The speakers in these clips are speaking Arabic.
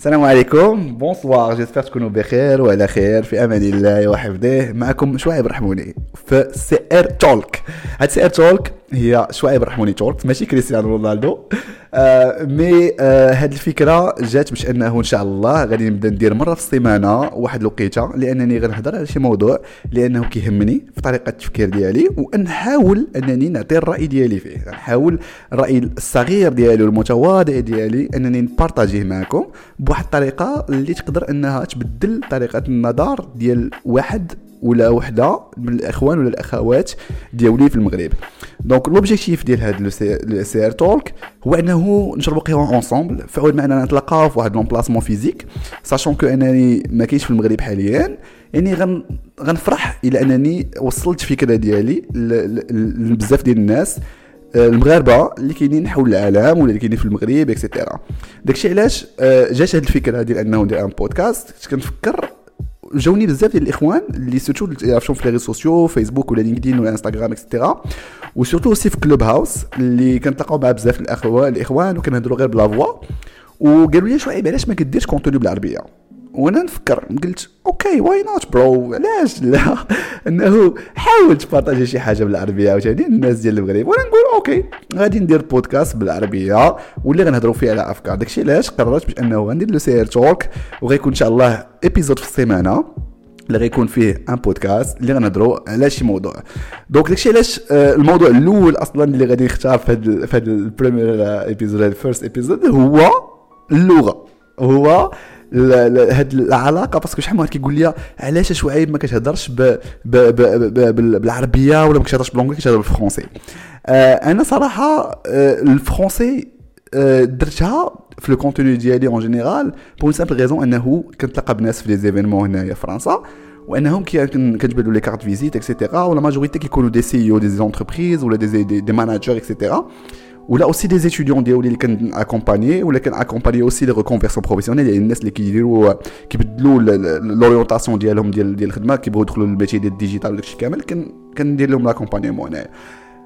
السلام عليكم. bonsoir. j'espère تكونوا بخير وعلى خير في أمان الله وحفظه معكم شعيب الرحموني في CR Talk هاد CR Talk هي شعيب الرحموني Talk ماشي كريستيانو رونالدو. آه مي آه هاد الفكرة جات باش انه ان شاء الله غادي نبدا ندير مرة في السيمانة واحد الوقيتة لانني غنهضر على شي موضوع لأنه كيهمني في طريقة التفكير ديالي ونحاول انني نعطي الرأي ديالي فيه. نحاول الرأي الصغير ديالي والمتواضع ديالي انني نpartagيه معكم بواحد الطريقة اللي تقدر انها تبدل طريقة النظر ديال واحد ولا وحده من الإخوان ولا الأخوات ديالي في المغرب. donc l'objectif ديال هاد le CR Talk هو إنه نجربوا قهوه ensemble فعول معنا نتلاقاو في واحد l'emplacement physique sachant que أنني ما كاينش في المغرب حاليا يعني غن غنفرح إلى أنني وصلت فكره ديالي لبزاف ديال الناس المغاربة اللي كاينين حول العالم ولا اللي كاينين في المغرب اكسيتيرا داكشي علاش جات هاد الفكرة ديال أنه ندير un podcast كنفكر جاوني بزاف ديال الإخوان اللي surtout يعرفون في les réseaux sociaux فيسبوك ولا لينكدين ولا إنستغرام et cetera و surtout aussi في كلوب هاوس اللي كنتلاقاو مع بزاف الاخوان الإخوان وكنهضروا غير ب la voix وقالوا لي شوية علاش ما كديرش contenu بالعربية؟ وأنا نفكر قلت ok why not bro علاش لا؟ إنه حاول تpartagي شي حاجة بالعربية عاوتاني؟ الناس ديال المغرب وأنا نقول ok غادي ندير بودكاست بالعربية واللي غنهضروا فيه على أفكار. داكشي علاش؟ قررت باش إنه غندير le CR Talk وغيكون إن شاء الله épisode في السيمانة اللي غيكون فيه un podcast اللي غنهضروا على شي موضوع. donc داكشي علاش الموضوع الأول أصلا اللي غادي نختار في هذا في هذا ال premier épisode ال first episode هو اللغة. هو هاد العلاقة parce que شحال من واحد كيقول لي علاش شعيب ما كتهضرش بالعربية ولا ما كتهضرش ب l'anglais كتهضر ب الفرونسي آه أنا صراحة آه الفرونسي آه درتها في le contenu ديالي en général pour simple raison أنه كنتلاقى بناس في les événements هنايا في فرنسا وأنهم كتجبدوا les cartes visite et cetera و la majorité كيكونوا des CEO des entreprises ولا des, des managers et cetera ولا aussi des étudiants ديالي اللي كان accompagni ولا كان accompagni aussi les reconversions professionnelles يعني الناس اللي كيديروا كيبدلوا l'orientation ديالهم ديال ديال الخدمه كيبغيو يدخلوا لل métier ديال ال digital وداكشي كامل كان كندير لهم l'accompagnement هنايا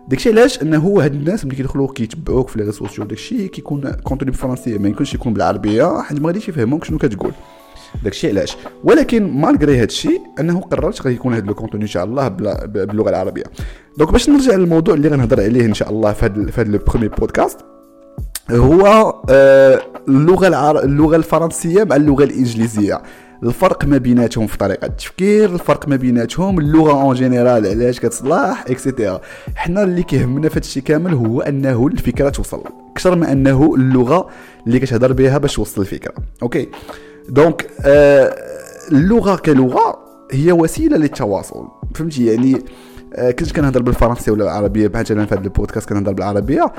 داكشي علاش انه هاد الناس ملي كيدخلوا كيتبعوك في les réseaux sociaux داكشي كيكون contenu بالفرنسيه ما يكونش يكون بالعربيه حيت ما غاديش يفهموك شنو كتقول داكشي علاش؟ ولكن malgré هادشي أنه قررت غادي يكون هذا contenu إن شاء الله باللغة العربية. donc باش نرجع للموضوع اللي غنهضر عليه إن شاء الله في هذا في هذا le premier podcast هو اللغة العر... اللغة الفرنسية مع اللغة الإنجليزية. الفرق ما بيناتهم في طريقة التفكير الفرق ما بيناتهم اللغة en général علاش كتصلح et cetera حنا اللي كيهمنا في هادشي كامل هو أنه الفكرة توصل. أكثر من أنه اللغة اللي كتهضر بها باش توصل الفكرة. ok. donc آه اللغة كلغة هي وسيلة للتواصل. فهمتي؟ يعني آه كنت كنهضر بالفرنسيه ولا العربية؟ بحال مثلا في هذا البودكاست كنهضر بالعربية.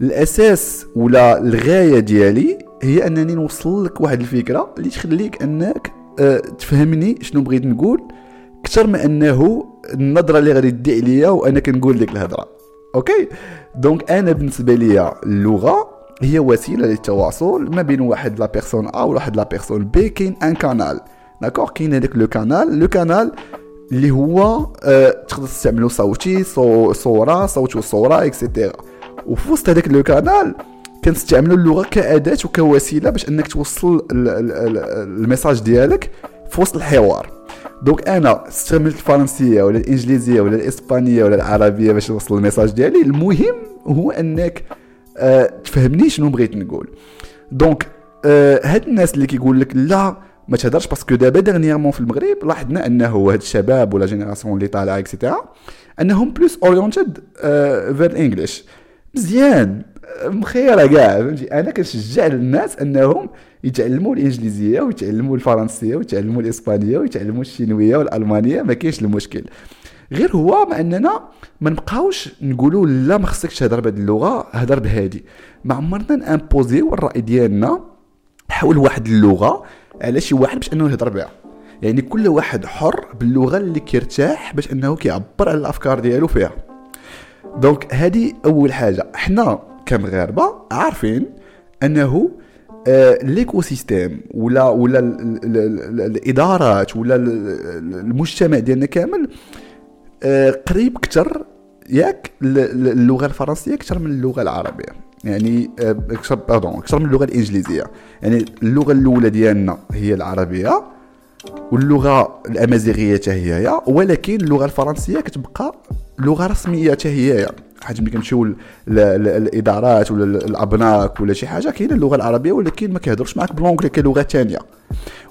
الأساس ولا الغاية ديالي هي أنني نوصل لك واحد الفكرة اللي تخليك أنك أه تفهمني شنو بغيت نقول أكثر من أنه النظرة اللي غادي تدي عليا وأنا كنقول ديك الهضرة. ok؟ donc أنا بالنسبة ليا اللغة هي وسيلة للتواصل ما بين واحد la personne A وواحد la personne B كاين un canal d'accord كاين هذاك le canal le canal اللي هو أه تقدر تستعملو صوتي صو صورة صوت وصورة et cetera وفي وسط هذاك le canal كنستعملوا اللغة كأداة وكوسيلة باش أنك توصل ال message ديالك في وسط الحوار. donc أنا استعملت الفرنسية ولا الإنجليزية ولا الإسبانية ولا العربية باش نوصل ال message ديالي. المهم هو أنك أه تفهمني شنو بغيت نقول. donc أه هاد الناس اللي كيقول لك لا ما تهضرش parce que دابا dernièrement في المغرب لاحظنا أنه هاد الشباب و la génération اللي طالعة et cetera أنهم plus orientés vers English مزيان مخيرة كاع فهمتي؟ أنا كنشجع الناس أنهم يتعلموا الإنجليزية ويتعلموا الفرنسية ويتعلموا الإسبانية ويتعلموا الشينوية والألمانية ما كاينش المشكل. غير هو مع اننا ما نبقاوش نقولوا لا ما خصكش تهضر بهذه اللغة هضر بهذه ما عمرنا نimposيو الرأي ديالنا حول واحد اللغة على شي واحد باش انه يهضر بها. يعني كل واحد حر باللغة اللي كيرتاح باش انه كيعبر على الأفكار ديالو فيها. donc هذه أول حاجة. حنا كمغاربة عارفين أنه آه l'écosystème ولا ولا ال ال ال الإدارات ولا المجتمع ديالنا كامل قريب أكثر ياك اللغة الفرنسية أكثر من اللغة العربية. يعني آه، أكثر pardon أكثر من اللغة الإنجليزية. يعني اللغة الأولى ديالنا هي العربية واللغة الأمازيغية حتى هي ولكن اللغة الفرنسية كتبقى لغة رسمية حتى حيت ملي كنمشيو الإدارات ولا الأبناك ولا شي حاجة كاينة اللغة العربية ولكن ما كيهضرش معاك بلونجلي كلغه ثانية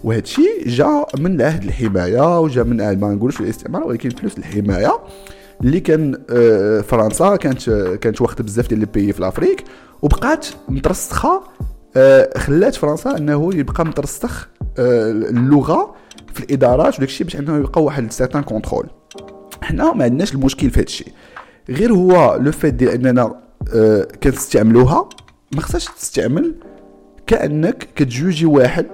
وهذا الشيء جا من عهد الحماية وجا من ما نقولش الاستعمار ولكن بلوس الحماية اللي كان آه، فرنسا كانت كانت واخدة بزاف ديال ال pays في l'Afrique وبقات مترسخة آه، خلات فرنسا إنه يبقى مترسخ آه، اللغة في الإدارات وداك الشيء باش انه يبقى واحد certain contrôle حنا ما عندناش المشكل في هذا الشيء غير هو le fait ديال اننا كنستعملوها ما خصهاش تستعمل كأنك كتjugي واحد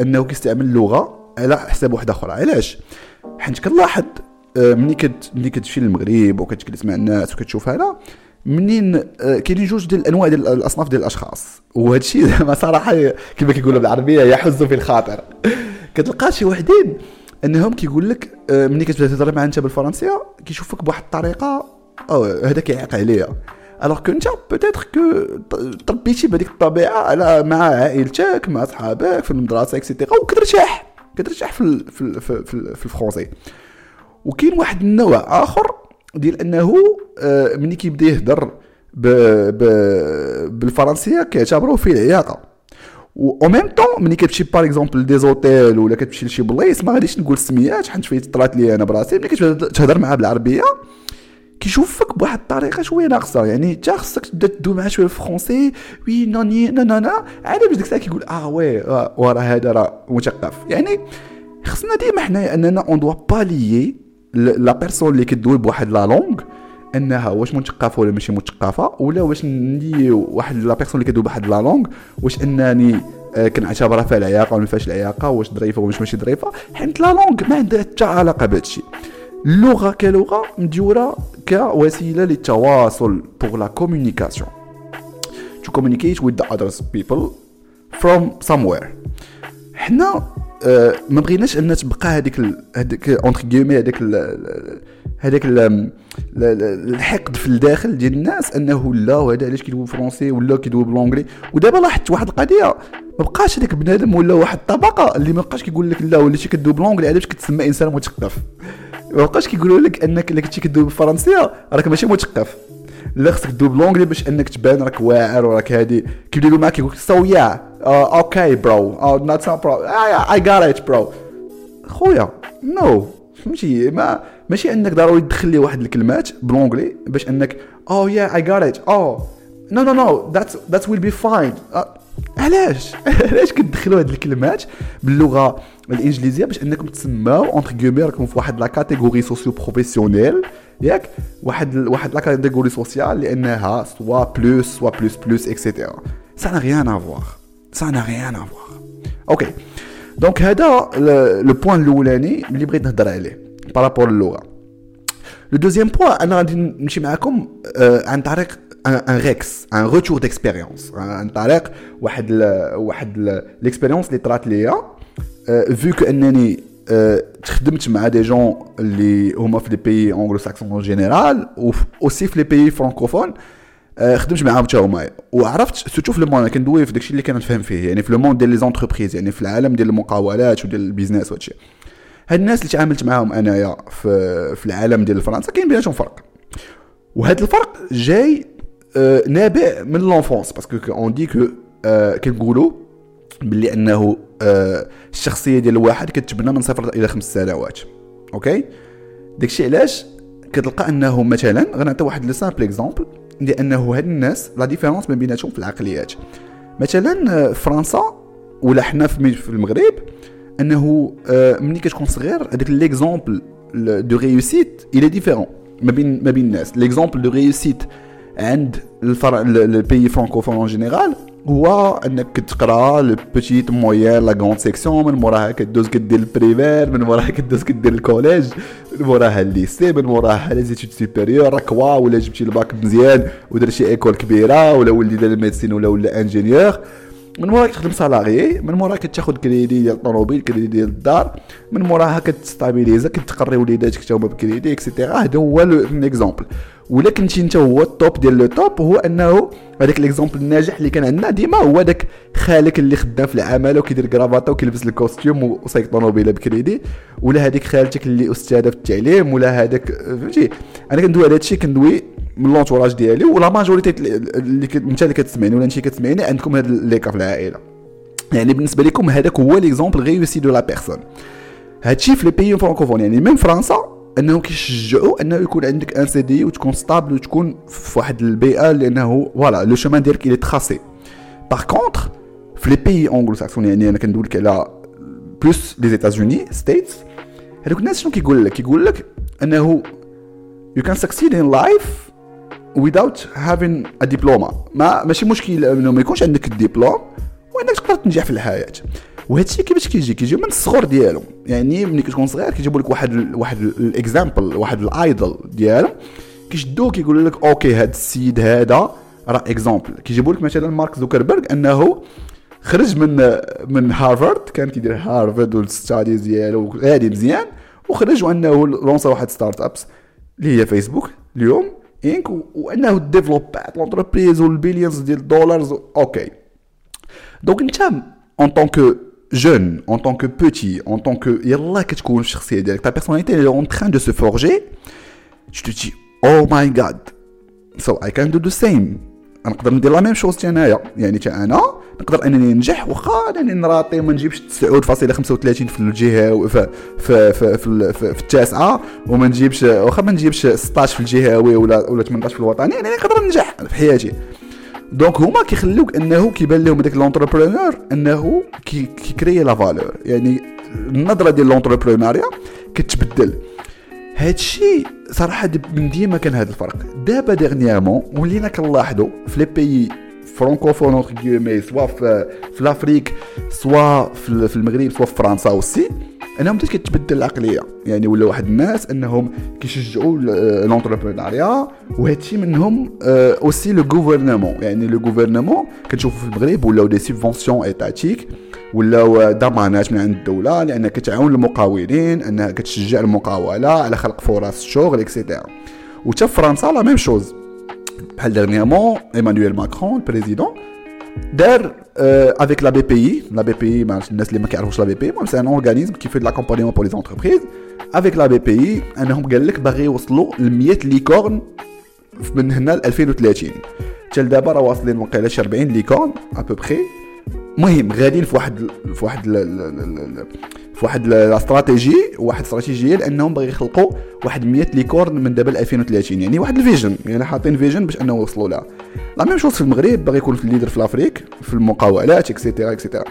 أنه كيستعمل اللغة على حساب واحد آخر. علاش؟ حيت كنلاحظ آه، ملي كت ملي كتمشي للمغرب وكتجلس مع الناس وكتشوف هذا منين آه، كاينين جوج ديال الأنواع ديال الأصناف ديال الأشخاص. وهذا الشيء زعما صراحة كما كيقولوا بالعربية يحز في الخاطر. كتلقى شي وحدين أنهم كيقول لك آه، ملي كتبدا تهضر مع أنت بالفرنسية كيشوفك بواحد الطريقة أو هذا كيعيق عليا. alors que انت peut-être que تربيتي بهذيك الطبيعة على مع عائلتك مع صحابك في المدرسة et cetera وكترتاح كترتاح في في في, في, ال français. وكاين واحد النوع آخر ديال أنه آه، ملي كيبدا يهضر بالفرنسية كيعتبروه فيه العياقة. و même temps ملي كتمشي par exemple des hôtels ولا كتمشي لشي بلايص ما غاديش نقول سميات حيت فايت طرات لي أنا براسي ملي كتبدا تهضر معاه بالعربية كيشوفك بواحد الطريقة شوية ناقصة. يعني انت خصك تبدأ تدو معاه شوية ال français oui ni ni na na عاد باش ديك الساعة كيقول آه oui آه وراه هذا راه مثقف. يعني خصنا ديما حنايا أننا on doit pas lier la personne اللي كدوي بواحد la langue أنها واش مثقفة ولا ماشي مثقفة ولا واش ندي واحد la personne اللي كدوي بواحد la langue واش أنني آه، كنعتبرها فيها العياقة ولا ما فيهاش العياقة واش ظريفة واش ماشي ظريفة. حيت la langue ما عندها حتى علاقة بهذا الشيء. اللغة كلغة مديورة كوسيله للتواصل pour la communication to communicate with the other people from somewhere حنا آه ما بغيناش أن تبقى هذيك هذيك entre guillemets هذاك هذاك الحقد في الداخل ديال الناس أنه لا وهذا علاش كيدوي français ولا كيدوي ب l'anglais ودابا لاحظت واحد القضية ما بقاش هذاك بنادم ولا واحد الطبقة اللي ما بقاش كيقول لك لا وليتي كدوي ب l'anglais علاش كتسمى إنسان مثقف؟ ما بقاش كيقولوا لك أنك الا كنتي كدوي بالفرنسية راك ماشي مثقف. لا خصك تدوي ب l'anglais باش انك تبان راك واعر وراك هادي. كيبدا يقول معاك يقول so yeah okay bro not bro I got it bro خويا نو فهمتي؟ ما ماشي انك ضروري تدخل لي واحد الكلمات ب l'anglais باش انك oh yeah I got it oh no no no that that will be fine علاش؟ علاش كتدخلوا هاد الكلمات باللغة الإنجليزية باش أنكم تسماو entre guillemets راكم في واحد la catégorie socio-professionnelle ياك؟ واحد واحد la catégorie sociale لأنها soit plus soit plus plus et cetera ça n'a rien à voir ça n'a rien à voir okay donc هذا le point الأولاني اللي بغيت نهضر عليه par rapport اللغة le deuxième point أنا غادي نمشي معاكم عن طريق un rex un retour d'expérience عن طريق واحد ل واحد l'expérience اللي طرات ليا. vu que أنني تخدمت مع des gens اللي هما في les pays anglo-saxons général aussi في les pays francophones خدمت معاهم حتى هما. وعرفت surtout في le كندوي في داكشي اللي كنفهم فيه يعني في le ديال les entreprises يعني في العالم ديال المقاولات وديال ال business وهادشي. هاد الناس اللي تعاملت معاهم أنايا في, في العالم ديال فرنسا كاين بيناتهم فرق. وهذا الفرق جاي نابع من l'enfance parce que on dit que كنقولوا باللي أنه الشخصية ديال الواحد كتبنى من صفر إلى خمس سنوات. okay داكشي علاش كتلقى أنه مثلا غنعطي واحد le simple exemple لأنه هاد الناس la différence ما بيناتهم في العقليات. مثلا فرنسا ولا حنا في المغرب أنه ملي كتكون صغير هذاك l'exemple de réussite il est différent ما بين ما بين الناس. l'exemple de réussite عند الفرع ال pays francophones en général هو إنك تقرأ le moyen la grande section من موراها كدوز كدير ال primaire من موراها كدوز كدير ال collège من موراها ال lycée من موراها les études supérieures راك waouh ولا جبتي الباك مزيان ودرتي école كبيرة ولا ولدي دار ال médecine ولا ولا ingénieur من موراها كتخدم salarié من موراها كتاخد كريدي ديال الطوموبيل كريدي ديال الدار من موراها كتستابيليزا كتقري وليداتك حتى هما ب crédit et cetera هذا هو ال exemple ولا كنتي انت هو ال top ديال le top هو انه هذاك l'exemple الناجح اللي كان عندنا ديما هو داك خالك اللي خدام في العماله وكيدير كرافاطه وكيلبس ال costume وسايق طوموبيلة بكريدي. ولا هذيك خالتك اللي أستاذة في التعليم ولا هذاك فهمتي؟ أنا كندوي على هادشي كندوي من l'entourage ديالي و la majorité اللي انت اللي كتسمعني ولا انت كتسمعني عندكم هاد les cas في العائلة. يعني بالنسبة لكم هذاك هو l'exemple réussi de la personne هادشي في les pays francophones يعني même فرنسا أنهم كيشجعوا أنه يكون عندك un CDI وتكون stable وتكون في واحد البيئة لأنه voilà le chemin ديالك il est tracé par contre في les pays anglo-saxons يعني أنا كندوي لك على plus les États-Unis States هذوك الناس شنو كيقول لك؟ كيقول لك أنه you can succeed in life without having a diploma. ما ماشي مشكل إنه ما يكونش عندك الدبلوم وإنك تقدر تنجح في الحياة. وهادشي كيفاش كيجي؟ كيجي من الصغر ديالو يعني ملي كتكون صغير كيجيبوا لك واحد واحد ال example واحد ال idol ديالو كيشدوه كيقولوا لك okay هاد السيد هذا راه example كيجيبوا لك مثلا مارك زوكربيرغ أنه خرج من من هارفارد كان كيدير هارفارد وال studies ديالو هادي مزيان وخرج وأنه lança واحد start-ups اللي هي فيسبوك اليوم. انك وانه développat l'entreprise وال billions ديال ال dollars okay donc انت en tant que jeune, en tant que petit, en tant que yallah كتكون الشخصيه ديالك ta personnalité elle est en train de se forger tu te dis oh my god. So I can do the same. نقدر ندير la même chose انايا يعني حتى أنا نقدر انني ننجح واخا انني نراطي ما نجيبش 9.35 في الجهة في في في, في, في, في التاسعة وما نجيبش واخا ما نجيبش 16 في الجهوي ولا ولا 18 في الوطني يعني نقدر ننجح في حياتي. donc هما كيخلوك انه كيبان لهم هذاك l'entrepreneur انه كيكري la valeur يعني النظرة ديال l'entrepreneuriat كتبدل. هادشي صراحة من ديما كان هذا الفرق. دابا dernièrement ولينا كنلاحظوا في les pays francophones entre guillemets soit في, في l'Afrique soit في المغرب soit في فرنسا aussi انهم بدات كتبدل العقلية؟ يعني ولا واحد الناس أنهم كيشجعوا l'entrepreneuriat وهادشي منهم aussi le gouvernement يعني le gouvernement كنشوفوا في المغرب ولاو des subventions étatiques ولاو ضمانات من عند الدولة لانها كتعاون المقاولين أنها كتشجع المقاولة على خلق فرص الشغل et cetera وتا فرنسا la même chose بحال dernièrement ايمانويل ماكرون ال président دار avec la BP la BP الناس اللي ما كيعرفوش la BP المهم c'est un organisme qui fait l'accompagnement pour les entreprises avec la BP انهم قال لك باغي يوصلوا ل 100 licornes من هنا ل 2030 حتى لدابا راه واصلين وقيله شي 40 licornes à peu près المهم غاديين في واحد في واحد في واحد la stratégie واحد استراتيجيه لأنهم باغي يخلقوا واحد 100 licornes من دابا ل 2030 يعني واحد ال vision يعني حاطين vision باش انه يوصلوا لها. la même chose في المغرب باغي يكون في ال leader في l'Afrique في المقاولات et cetera et cetera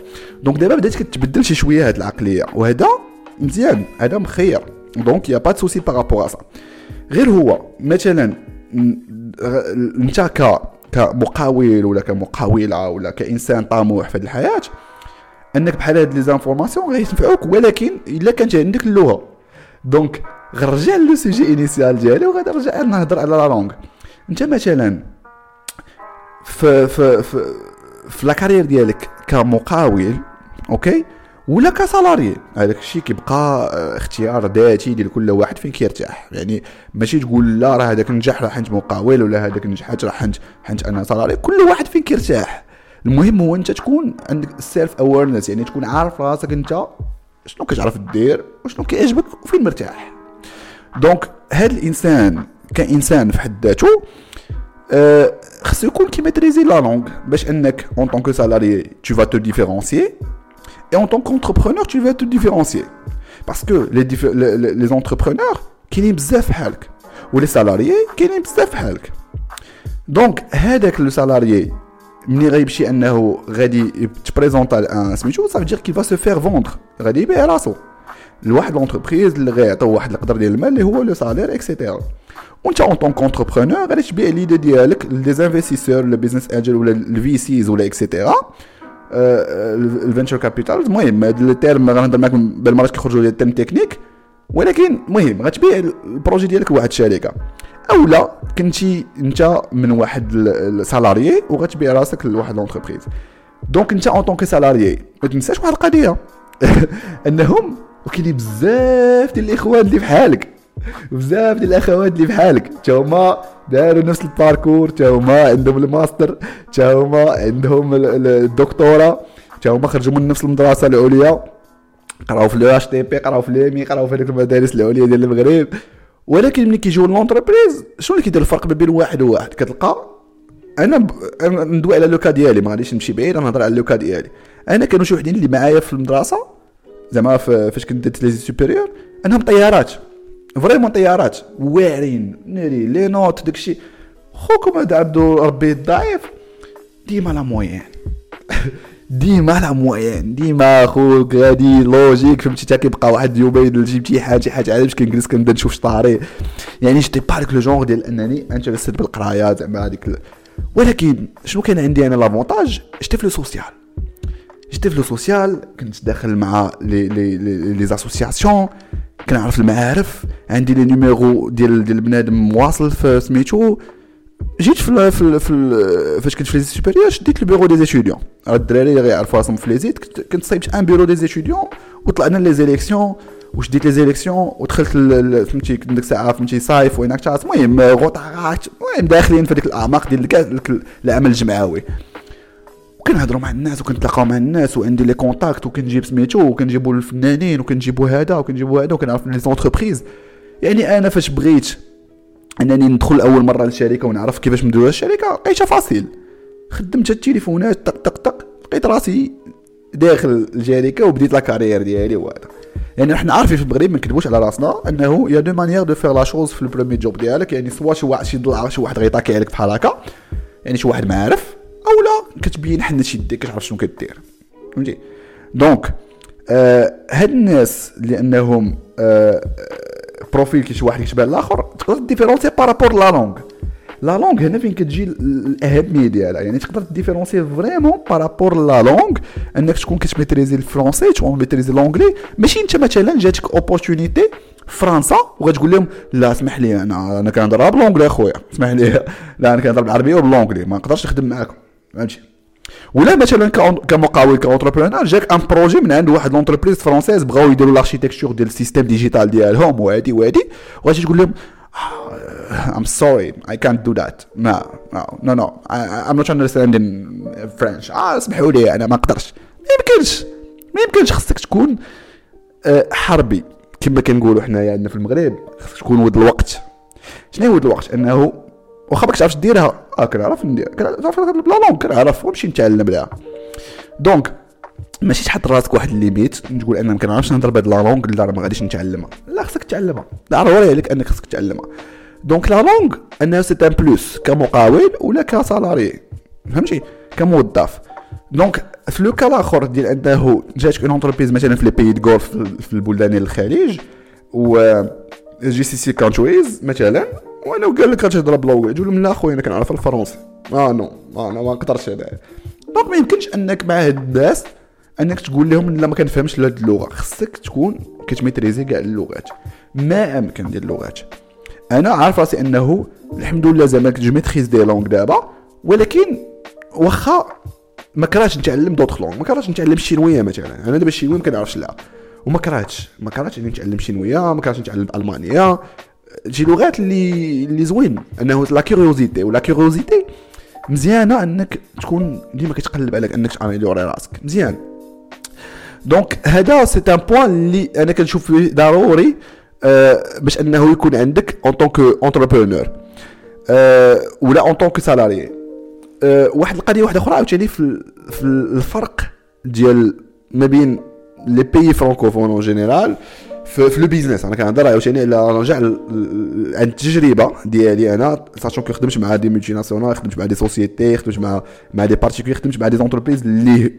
donc دابا بدات كتبدل شي شوية هاد العقلية وهذا مزيان هذا مخير. donc y a pas de souci par rapport à ça غير هو مثلا انت ك كمقاول ولا كمقاولة ولا كإنسان طموح في هذه الحياة انك بحال هاد les informations غيتنفعوك ولكن الا كانت عندك اللغة. donc غنرجع le sujet initial ديالي وغادي نرجع نهضر على la langue انت مثلا في في في في la carrière ديالك كمقاول OK? ولا ك salarié هذاك الشيء كيبقى اختيار ذاتي ديال كل واحد فين كيرتاح. يعني ماشي تقول لا راه هذاك نجح راه حنت مقاول ولا هذاك نجحت راه حنت حنت أنا salarié كل واحد فين كيرتاح؟ المهم هو انت تكون عندك self awareness يعني تكون عارف راسك انت شنو كتعرف دير وشنو كيعجبك وفين مرتاح. donc هذا الإنسان كإنسان في حد ذاته أه خصو يكون كي maîtriser la langue باش إنك اون طونك سالاري تو فا تو ديفيرونسيي et en tant qu'entrepreneur tu vas te différencier. Parce que les, les, les entrepreneurs كاينين بزاف حالك و les salariés كاينين بزاف حالك. donc هذاك لو سالاريي ملي غيمشي انه غادي يتبريزونطا ان سميتو صافي دير qui va se faire vendre غادي يبيع راسو لواحد l'entreprise اللي غيعطيو واحد القدر ديال المال اللي هو لو ولكن المهم غتبيع ال projet ديالك لواحد الشركة. اولا كنتي أنت من واحد ال salarié وغتبيع راسك لواحد l'entreprise donc أنت en tant que salarié ما تنساش واحد القضية. أنهم وكاينين بزاف ديال الإخوان اللي بحالك. بزاف ديال الأخوات اللي بحالك. تا هما داروا نفس ال parcours تا هما عندهم الماستر تا هما عندهم الدكتوراه تا هما خرجوا من نفس المدرسة العليا. قراو في ال HTP قراو في l'EMI قراو في هذيك المدارس العليا ديال المغرب. ولكن ملي كيجيو l'entreprise شنو اللي كيدير الفرق ما بين واحد وواحد؟ كتلقى أنا ندوي على le cas ديالي ما غاديش نمشي بعيد نهضر على le cas ديالي أنا كانوا شي وحدين اللي معايا في المدرسة زعما فاش كنت درت les supérieurs أنهم طيارات. vraiment طيارات. واعرين ناري les notes داكشي خوكم هذا عبدو ربي الضعيف ديما la moyenne ديما la moyenne. ديما خوك غادي logique فهمتي تا كيبقى واحد يومين الامتحان شي حاجة علاش كنجلس كنبدا نشوف شطاري؟ يعني جيتي بارك لو جونغ ديال أنني انتريستد بالقراية زعما هذيك ولكن شنو كان عندي أنا لافونتاج جيتي في لو سوسيال جيتي في لو سوسيال كنت داخل مع لي لي لي زاسوسياسيون كنعرف المعارف. عندي لي نيميرو ديال ديال بنادم مواصل في سميتو. جيت في في, في فاش كنت في لي سوبيريور شديت البيرو دي زيتيديون. الدراري اللي يعرفوا راسهم في ليزيت كنت صايبت ان بيرو دي زيتيديون وطلعنا لي زيليكسيون وشديت لي زيليكسيون ودخلت فهمتي كنت ديك الساعة فهمتي صايف وينك تاس المهم غوطات المهم داخلين في ديك الأعماق ديال العمل الجمعوي وكنهضروا مع الناس وكنتلاقاو مع الناس وعندي لي كونتاكت وكنجيب سميتو وكنجيبوا الفنانين وكنجيبوا هذا وكنجيبوا هذا وكنعرف لي زونتربريز. يعني أنا فاش بغيت أنني ندخل اول مرة للشركة ونعرف كيفاش مديروا الشركة لقيتها فاصيل. خدمت التليفونات طق طق طق لقيت راسي داخل الشركة وبديت la carrière ديالي وهذا. يعني إحنا عارفين في المغرب ما نكذبوش على راسنا أنه y a deux manières de faire la chose في ال premier job ديالك. يعني soit شي واحد شي ضلع شي واحد غيطاكي عليك بحال هكا. يعني شي واحد معارف. أو لا كتبين حنة يديك كتعرف شنو كدير. فهمتي؟ donc آه هاد الناس اللي أنهم آه profil كي شي واحد يشبه الآخر تقدر différencier par rapport la langue la langue هنا فين كتجي الاهميه ديالها يعني تقدر différencier vraiment par rapport la langue انك تكون كت maîtriser ال français تكون maîtriser l'anglais ماشي انت مثلا جاتك opportunité فرنسا وغتقول لهم لا اسمح لي أنا أنا كنهضر ب l'anglais اخويا اسمح لي لا أنا كنهضر بالعربيه وب l'anglais ما نقدرش نخدم معاكم فهمتي ولا مثلا كمقاول ك entrepreneur جاك un projet من عند واحد l'entreprise française بغاو يديروا l'architecture ديال ال système digital ديالهم وهادي وهادي. وغادي تقول لهم I'm sorry I can't do that. no no no no I, I'm not understanding French. آه اسمحوا لي أنا ما نقدرش ما يمكنش ما يمكنش. خصك تكون حربي. كما كنقولوا حنايا عندنا في المغرب خصك تكون ود الوقت. شنو هو الوقت؟ أنه واخا ما تعرفش ديرها؟ آه كنعرف ندير كنعرف ب la langue كنعرف ونمشي نتعلم بها donc ماشي تحط راسك واحد ال limite تقول أنا ما كنعرفش نهضر بهاد la langue لا ما غاديش نتعلمها. لا خصك تعلمها ضروري عليك أنك خصك تعلمها donc la langue انها c'est un plus كمقاول ولا ك salarié فهمتي؟ كموظف. donc في le cas الآخر ديال أنه جاتك une entreprise مثلا في les pays de في البلدان الخليج و GCC countries مثلا. وأنا قال لك غتهضر ب l'anglais تقول لهم لا خويا أنا كنعرف الفرنسي. آه non آه أنا ما نقدرش هذا. donc ما يمكنش أنك مع هاد الناس أنك تقول لهم لا ما كنفهمش هاد اللغة. خصك تكون كت maîtriser كاع اللغات. ما أمكن ديال اللغات. أنا عارف راسي أنه الحمد لله زعما كنت maîtrise des langues دابا ولكن واخا ما كرهتش نتعلم d'autres langues ما كرهتش نتعلم الشينويه مثلا. أنا دابا الشينويه ما كنعرفش لا. وما كرهتش. ما كرهتش إني نتعلم شينوية ما كرهتش نتعلم ألمانية. شي لغات اللي اللي زوين انه la curiosité و la curiosité مزيانه انك تكون ديما كتقلب عليك انك ت améliorer راسك مزيان donc هذا c'est un point اللي أنا كنشوف فيه ضروري آه باش انه يكون عندك en tant qu'entrepreneur آه ولا en tant que salarié آه واحد القضية واحدة أخرى عاوتاني في في الفرق ديال ما بين les pays francophones en général في, في le business أنا كنهضر عاوتاني على رجع عن التجربة ديالي أنا sachant que خدمت مع des multinationales خدمت مع des sociétés خدمت مع مع des particuliers خدمت مع des entreprises اللي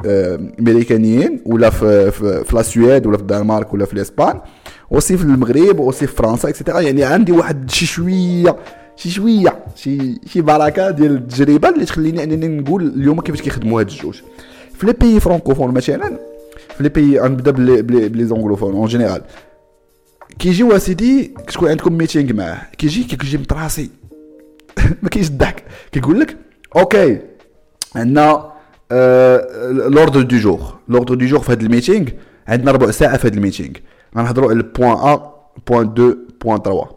امريكانيين ولا في في, في la Suède ولا في الدنمارك ولا في الإسبان. aussi في المغرب aussi في فرنسا et cetera يعني عندي واحد شي شوية شي شوية شي شي بركة ديال التجربة اللي تخليني أنني نقول اليوم كيفاش كيخدموا هاد الجوج. في les pays francophones مثلا في les pays غنبدا ب les anglophones en général كيجيو اسيدي كتكون عندكم meeting معاه كيجي كيجي مطراسي ما كاينش الضحك. كيقول لك OK عندنا l'ordre du jour l'ordre du jour في هذا ال meeting عندنا ربع ساعة في هذا ال meeting. غنهضروا على ال point un point 2 point 3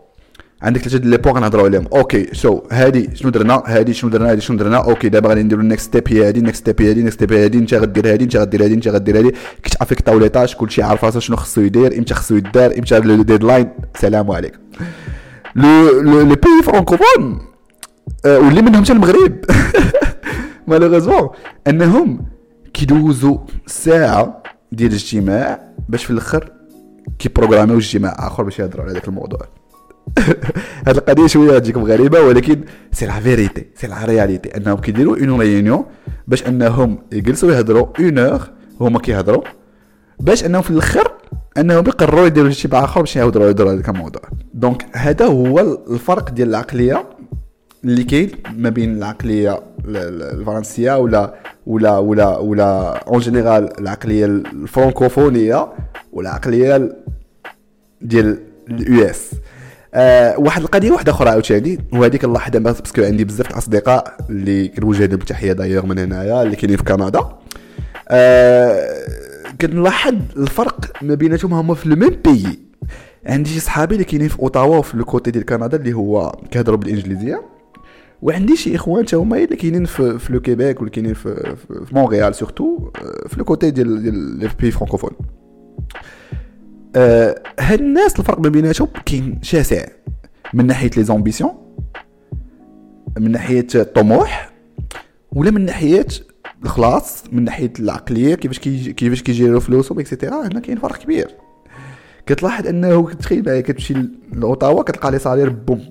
عندك ثلاثة ديال les points غنهضروا عليهم. OK so هادي شنو درنا؟ هادي شنو درنا؟ هادي شنو درنا؟ OK دابا غادي نديرو ال next step هي هادي ال next step هي هادي ال next step هي هادي انت غدير هادي انت غدير هادي انت غدير هادي. كت affect او les tâches كلشي عارف راسو شنو خصو يدير إمتى خصو يدار إمتى le deadline سلام عليكم. le le les pays francophones واللي منهم حتى المغرب. malheureusement أنهم كيدوزوا ساعة ديال الاجتماع باش في الأخر كي programm يو اجتماع آخر باش يهضروا على ذاك الموضوع. هاد القضية شوية تجيكم غريبة ولكن c'est la vérité c'est la réalité أنهم كيديروا une réunion باش أنهم يجلسوا يهضروا une heure هما كيهضروا باش أنهم في الآخر أنهم يقرروا يديروا شي آخر باش يهضروا يهضروا على ذاك الموضوع. donc هذا هو الفرق ديال العقلية اللي كاين ما بين العقلية الفرنسية ولا ولا ولا ولا en général العقلية الفرنكوفونية والعقلية ديال ال US. أه واحد القضية واحدة أخرى عاوتاني. وهذيك نلاحظها parce que عندي بزاف الأصدقاء اللي كنوجه لهم تحيه دايوغ من هنايا اللي كاينين في كندا. أه كنلاحظ الفرق ما بيناتهم هما في ال même pays. عندي شي صحابي اللي كاينين في أوتاوا في ال côté ديال كندا اللي هو كيهضروا بالإنجليزية. وعندي شي إخوان تا هما اللي كاينين في, في le Québec واللي كاينين في, في, مونريال surtout في le côté ديال ديال les pays francophones أه هاد الناس الفرق ما بيناتهم كاين شاسع من ناحية les ambitions من ناحية الطموح ولا من ناحية الخلاص؟ من ناحية العقلية؟ كيفاش كي كيفاش كي gér وا فلوسهم et cetera هنا كاين فرق كبير. كتلاحظ أنه كتخيل معايا كتمشي لأوتاوا كتلقى les salaires boom.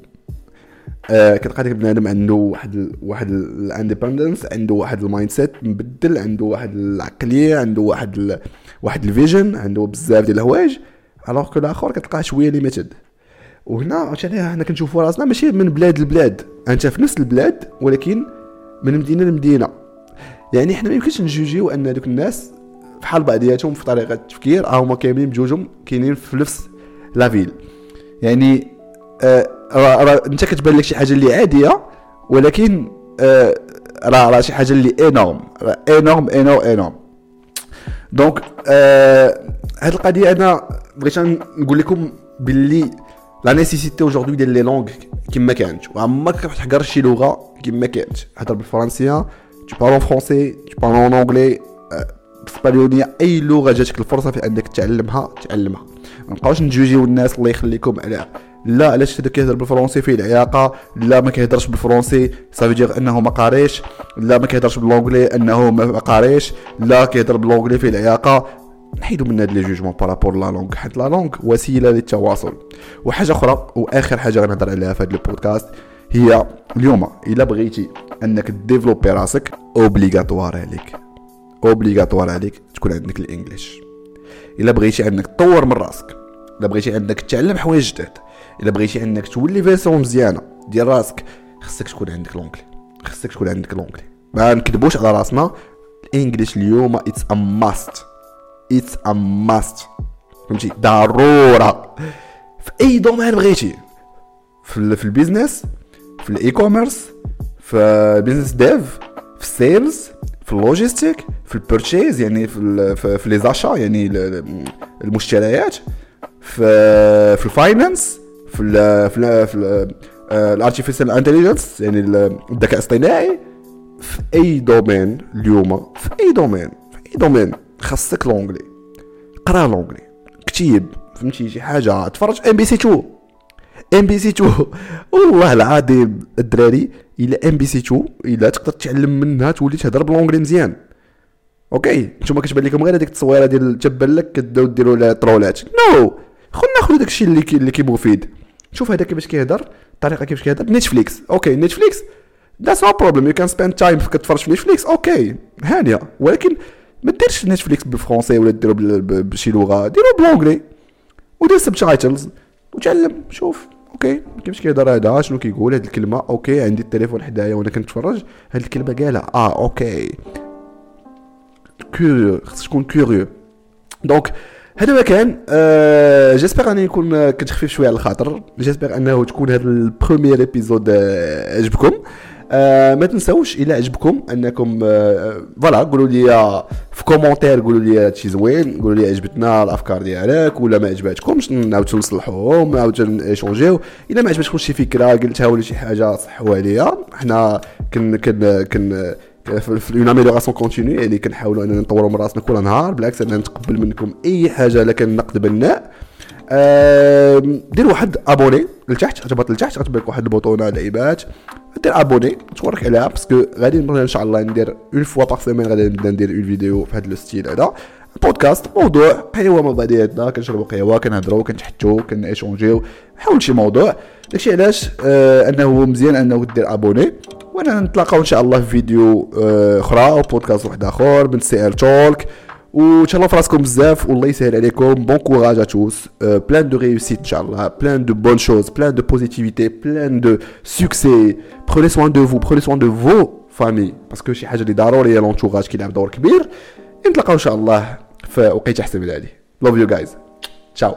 آه كتلقى داك بنادم عنده واحد ال واحد ال independence عنده واحد ال mindset مبدل عنده واحد العقلية عنده واحد واحد ال vision عنده بزاف ديال الحوايج alors que الآخر كتلقاه شوية limited وهنا عشان حنا كنشوفوا راسنا ماشي من بلاد لبلاد انت في نفس البلاد ولكن من مدينة لمدينة. يعني حنا ما يمكنش نjugeيو أن دوك الناس بحال بعضياتهم في طريقة التفكير هما كاملين بجوجهم كاينين في نفس la ville يعني آه راه أنت كتبان لك شي حاجة اللي عادية ولكن آه راه راه شي حاجة اللي énorme énorme énorme énorme donc آه هاد القضية أنا بغيت نقول لكم باللي la nécessité aujourd'hui ديال les langues كيما كانت وعمرك تحقر شي لغة كيما كانت. هضر بالفرنسية tu parles en français tu parles en anglais بالاسبانيوليه أي لغة جاتك الفرصة في أنك تعلمها تعلمها. ما نبقاوش نjugeيو الناس الله يخليكم على لا علاش هذا كيهضر بالفرنسي؟ فيه العياقة لا ما كيهضرش بالفرنسي. صافي دير إنه ما قاريش. لا ما كيهضرش ب l'anglais إنه ما قاريش. لا كيهضر ب l'anglais فيه العياقة. نحيدو من هاد les jugements par rapport la langue حيت la langue وسيلة للتواصل. وحاجة أخرى وآخر حاجة غنهضر عليها في هذا البودكاست هي اليوم إلا بغيتي إنك développer راسك obligatoire عليك. obligatoire عليك تكون عندك ال English. إلا بغيتي إنك تطور من راسك. إلا بغيتي إنك تعلم حوايج جداد. الا بغيتي انك تولي version مزيانة ديال راسك خصك تكون عندك l'anglais خصك تكون عندك l'anglais ما نكذبوش على راسنا ال English اليوم it's a must it's a must فهمتي؟ ضرورة. في أي domaine بغيتي في, في ال business في ال e-commerce في ال business dev في ال sales في ال logistique في ال purchase يعني في في, في les achats يعني المشتريات في في ال finance في ال في ال في ال artificial intelligence يعني الذكاء الاصطناعي في أي domaine اليوم في أي domaine في أي domaine خاصك l'anglais قرأ l'anglais كتيب فهمتي شي حاجة تفرج ام بي سي 2 ام بي سي 2 والله العظيم الدراري إلا ام بي سي 2 إلا تقدر تعلم منها تولي تهضر ب l'anglais مزيان. okay؟ نتوما كتبان لكم غير هذيك التصويرة ديال تبان لك كداو ديروا لها trollات. no no. خلينا ناخذ داكشي اللي كي اللي كي مفيد شوف هذا كيفاش كيهضر الطريقة كيفاش كيهضر. نتفليكس. okay نتفليكس. that's no problem you can spend time كتفرج في نتفليكس. okay. هانية. ولكن ما ديرش نتفليكس ب الفرونسي ولا ديرو بشي لغة. ديرو ب l'anglais ودير subtitles وتعلم. شوف. okay. كيفاش كيهضر هذا؟ شنو كيقول هاد الكلمة؟ okay. عندي التليفون حدايا وأنا كنتفرج. هاد الكلمة قالها. آه okay. curieux خصك تكون curieux donc هذا ما كان أه j'espère اني نكون كنت خفيف شوية على الخاطر. j'espère أنه تكون هذا ال premier épisode عجبكم. آه ما تنساوش إلى عجبكم أنكم آه voilà قولوا لي في commentaire قولوا لي هادشي زوين قولوا لي عجبتنا الأفكار ديالك ولا ما عجبتكمش نعاودو نصلحوهم نعاودو نchangeيو. إلا ما عجبتكمش شي فكرة قلتها ولا شي حاجة صحوا عليا حنا كن كن كن في اون اميليوراسيون كونتينيو يعني كنحاولوا أننا نطوروا من راسنا كل نهار بالعكس أنا نتقبل منكم أي حاجة لكن نقد بناء دير واحد ابوني لتحت غتهبط لتحت غتبان واحد البوطونه لعيبات دير ابوني تبارك عليها باسكو غادي نبغي إن شاء الله ندير اون فوا باغ سيمين غادي نبدأ ندير اون فيديو في هذا لو ستيل هذا. بودكاست موضوع قهوه مع بعضياتنا كنشربوا قهوة كنهضروا كنتحتوا كنيشونجيو نحاول شي موضوع. داكشي علاش؟ آه أنه مزيان أنه دير ابوني وأنا نتلاقاو ان شاء الله في فيديو آه أخرى أو بودكاست واحد آخر من سي ال تولك وتهلاو في راسكم بزاف والله يسهل عليكم. بون كوراج ا توس بلان دو ريوسيت ان شاء الله بلان دو بون شوز بلان دو بوزيتيفيتي بلان دو سوكسي بروني سوان دو فو بروني سوان دو فو فامي باسكو شي حاجة اللي ضروريه لونتوراج كيلعب دور كبير نتلاقاو ان شاء الله في وقيته احسن من هذه لوف يو جايز تشاو